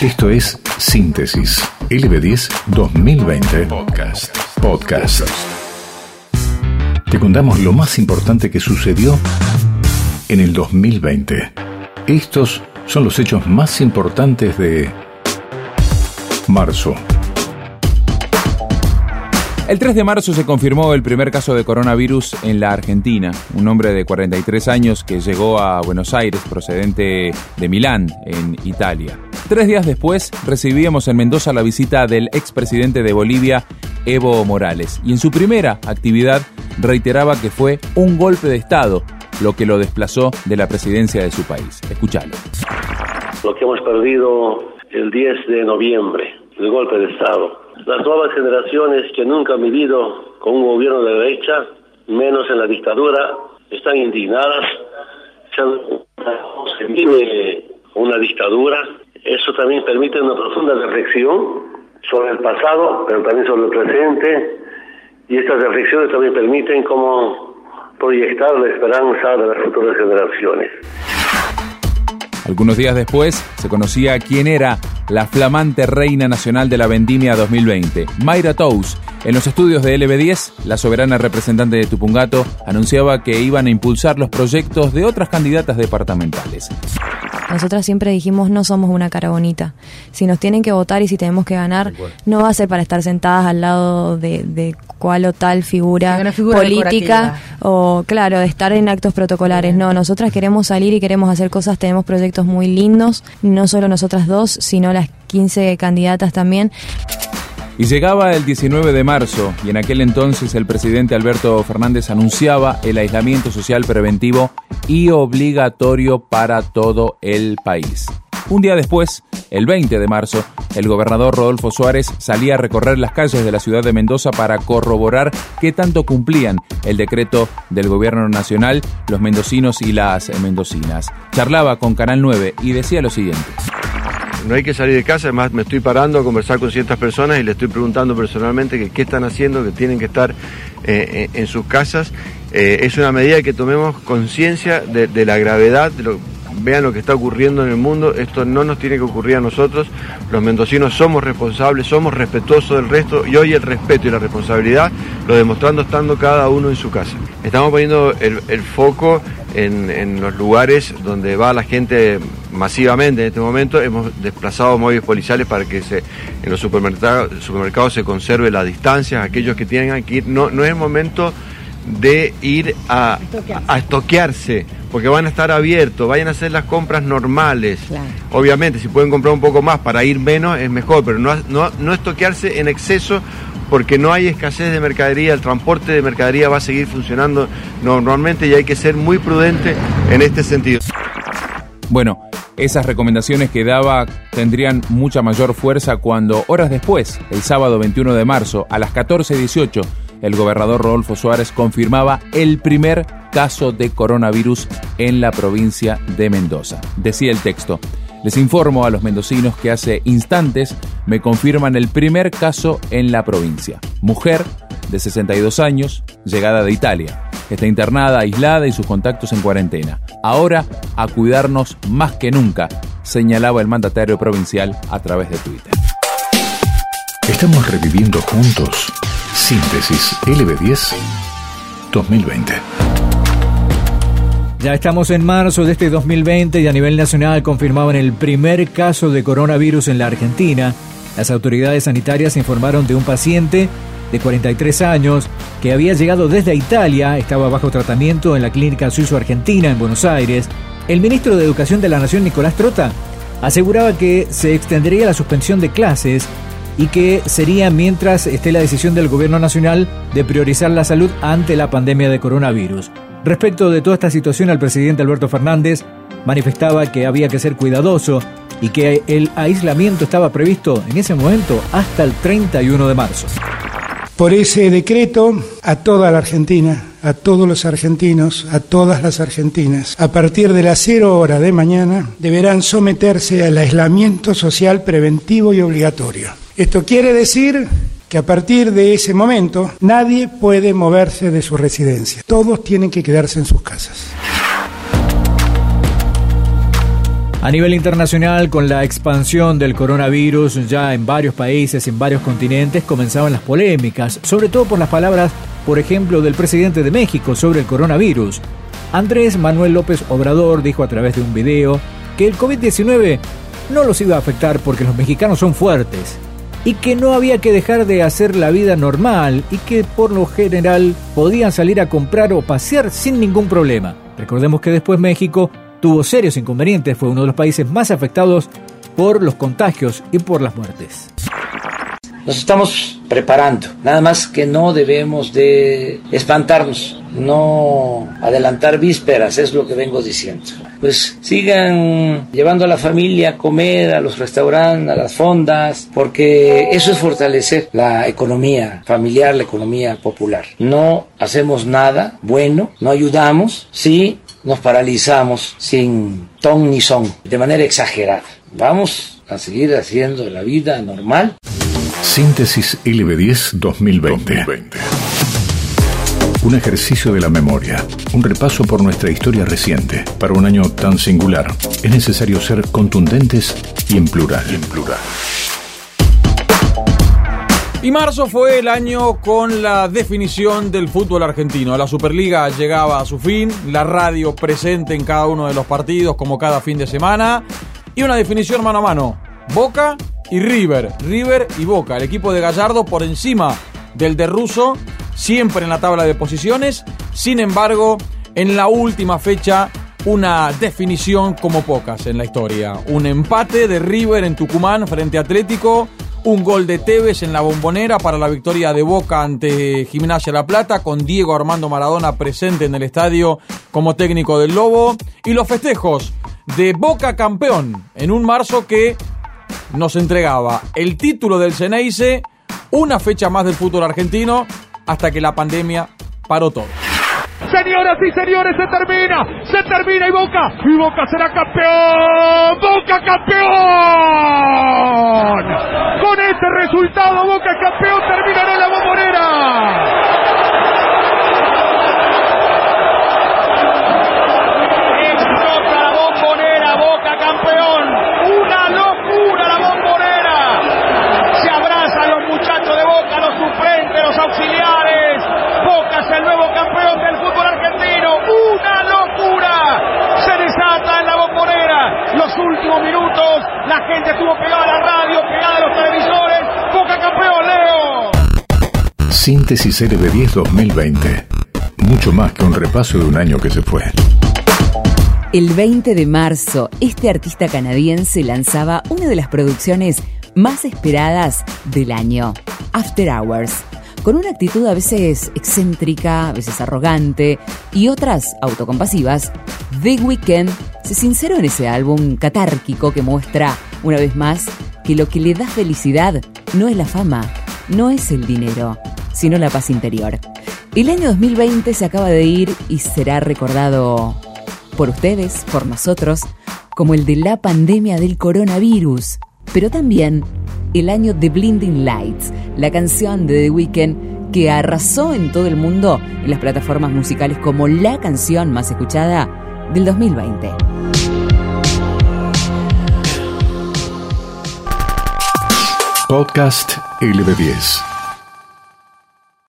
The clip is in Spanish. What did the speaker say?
Esto es Síntesis LB10 2020 Podcast. Podcast. Te contamos lo más importante que sucedió en el 2020. Estos son los hechos más importantes de marzo. El 3 de marzo se confirmó el primer caso de coronavirus en la Argentina. Un hombre de 43 años que llegó a Buenos Aires procedente de Milán, en Italia. Tres días después recibíamos en Mendoza la visita del expresidente de Bolivia, Evo Morales, y en su primera actividad reiteraba que fue un golpe de Estado lo que lo desplazó de la presidencia de su país. Escuchalo. Lo que hemos perdido el 10 de noviembre, el golpe de Estado las nuevas generaciones que nunca han vivido con un gobierno de derecha, menos en la dictadura, están indignadas. Se vive una dictadura. Eso también permite una profunda reflexión sobre el pasado, pero también sobre el presente. Y estas reflexiones también permiten como proyectar la esperanza de las futuras generaciones. Algunos días después se conocía quién era la flamante reina nacional de la vendimia 2020, Mayra Tous. En los estudios de LB10, la soberana representante de Tupungato anunciaba que iban a impulsar los proyectos de otras candidatas departamentales. Nosotras siempre dijimos no somos una cara bonita. Si nos tienen que votar y si tenemos que ganar, no va a ser para estar sentadas al lado de, cual o tal figura, política o, claro, de estar en actos protocolares. No, nosotras queremos salir y queremos hacer cosas, tenemos proyectos muy lindos, no solo nosotras dos, sino las 15 candidatas también. Y llegaba el 19 de marzo y en aquel entonces el presidente Alberto Fernández anunciaba el aislamiento social preventivo y obligatorio para todo el país. Un día después, el 20 de marzo, el gobernador Rodolfo Suárez salía a recorrer las calles de la ciudad de Mendoza para corroborar qué tanto cumplían el decreto del gobierno nacional los mendocinos y las mendocinas. Charlaba con Canal 9 y decía lo siguiente no hay que salir de casa, además me estoy parando a conversar con ciertas personas y le estoy preguntando personalmente qué están haciendo, que tienen que estar eh, eh, en sus casas. Eh, es una medida que tomemos conciencia de, la gravedad, vean lo que está ocurriendo en el mundo, esto no nos tiene que ocurrir a nosotros, los mendocinos somos responsables, somos respetuosos del resto y hoy el respeto y la responsabilidad lo demostrando estando cada uno en su casa. Estamos poniendo el, foco en, los lugares donde va la gente masivamente en este momento. Hemos desplazado móviles policiales para que se, en los supermercados, supermercados se conserve la distancia. Aquellos que tienen que ir, no, no es el momento de ir a, a estoquearse, porque van a estar abiertos, vayan a hacer las compras normales. Obviamente, si pueden comprar un poco más para ir menos, es mejor, pero no, no, no estoquearse en exceso porque no hay escasez de mercadería, el transporte de mercadería va a seguir funcionando normalmente y hay que ser muy prudente en este sentido. Bueno, esas recomendaciones que daba tendrían mucha mayor fuerza cuando horas después, el sábado 21 de marzo, a las 14.18, el gobernador Rodolfo Suárez confirmaba el primer caso de coronavirus en la provincia de Mendoza. Decía el texto, les informo a los mendocinos que hace instantes me confirman el primer caso en la provincia. Mujer de 62 años, llegada de Italia. Está internada, aislada y sus contactos en cuarentena. Ahora a cuidarnos más que nunca, señalaba el mandatario provincial a través de Twitter. Estamos reviviendo juntos Síntesis LB10 2020. Ya estamos en marzo de este 2020 y a nivel nacional confirmaban el primer caso de coronavirus en la Argentina. Las autoridades sanitarias informaron de un paciente de 43 años que había llegado desde Italia, estaba bajo tratamiento en la clínica suizo-argentina en Buenos Aires. El ministro de Educación de la Nación, Nicolás Trota, aseguraba que se extendería la suspensión de clases y que sería mientras esté la decisión del gobierno nacional de priorizar la salud ante la pandemia de coronavirus. Respecto de toda esta situación, el presidente Alberto Fernández manifestaba que había que ser cuidadoso y que el aislamiento estaba previsto en ese momento hasta el 31 de marzo. Por ese decreto, a toda la Argentina, a todos los argentinos, a todas las argentinas, a partir de las cero hora de mañana, deberán someterse al aislamiento social preventivo y obligatorio. Esto quiere decir que a partir de ese momento nadie puede moverse de su residencia. Todos tienen que quedarse en sus casas. A nivel internacional, con la expansión del coronavirus ya en varios países, en varios continentes, comenzaban las polémicas, sobre todo por las palabras, por ejemplo, del presidente de México sobre el coronavirus. Andrés Manuel López Obrador dijo a través de un video que el COVID-19 no los iba a afectar porque los mexicanos son fuertes y que no había que dejar de hacer la vida normal y que por lo general podían salir a comprar o pasear sin ningún problema. Recordemos que después México tuvo serios inconvenientes, fue uno de los países más afectados por los contagios y por las muertes. Nos estamos preparando, nada más que no debemos de espantarnos, no adelantar vísperas, es lo que vengo diciendo. Pues sigan llevando a la familia a comer, a los restaurantes, a las fondas, porque eso es fortalecer la economía familiar, la economía popular. No hacemos nada bueno, no ayudamos, sí nos paralizamos sin ton ni son, de manera exagerada. Vamos a seguir haciendo la vida normal. Síntesis LB10 2020. Un ejercicio de la memoria, un repaso por nuestra historia reciente. Para un año tan singular, es necesario ser contundentes y en plural. Y en plural. Y marzo fue el año con la definición del fútbol argentino. La Superliga llegaba a su fin, la radio presente en cada uno de los partidos como cada fin de semana y una definición mano a mano. Boca y River, River y Boca, el equipo de Gallardo por encima del de Russo, siempre en la tabla de posiciones. Sin embargo, en la última fecha una definición como pocas en la historia. Un empate de River en Tucumán frente a Atlético un gol de Tevez en la bombonera para la victoria de Boca ante Gimnasia La Plata, con Diego Armando Maradona presente en el estadio como técnico del Lobo. Y los festejos de Boca campeón en un marzo que nos entregaba el título del Ceneice, una fecha más del fútbol argentino, hasta que la pandemia paró todo. Señoras y señores, se termina, se termina y Boca, y Boca será campeón, Boca campeón. Resultado, Boca campeón, terminará la bombonera. últimos minutos. La gente estuvo pegada a la radio, pegada a los televisores. Boca campeón, Leo. Síntesis LB10 2020. Mucho más que un repaso de un año que se fue. El 20 de marzo, este artista canadiense lanzaba una de las producciones más esperadas del año, After Hours con una actitud a veces excéntrica, a veces arrogante y otras autocompasivas, The Weeknd se sinceró en ese álbum catárquico que muestra, una vez más, que lo que le da felicidad no es la fama, no es el dinero, sino la paz interior. El año 2020 se acaba de ir y será recordado por ustedes, por nosotros, como el de la pandemia del coronavirus, pero también el año de Blinding Lights, la canción de The Weeknd que arrasó en todo el mundo en las plataformas musicales como la canción más escuchada del 2020. Podcast LB10.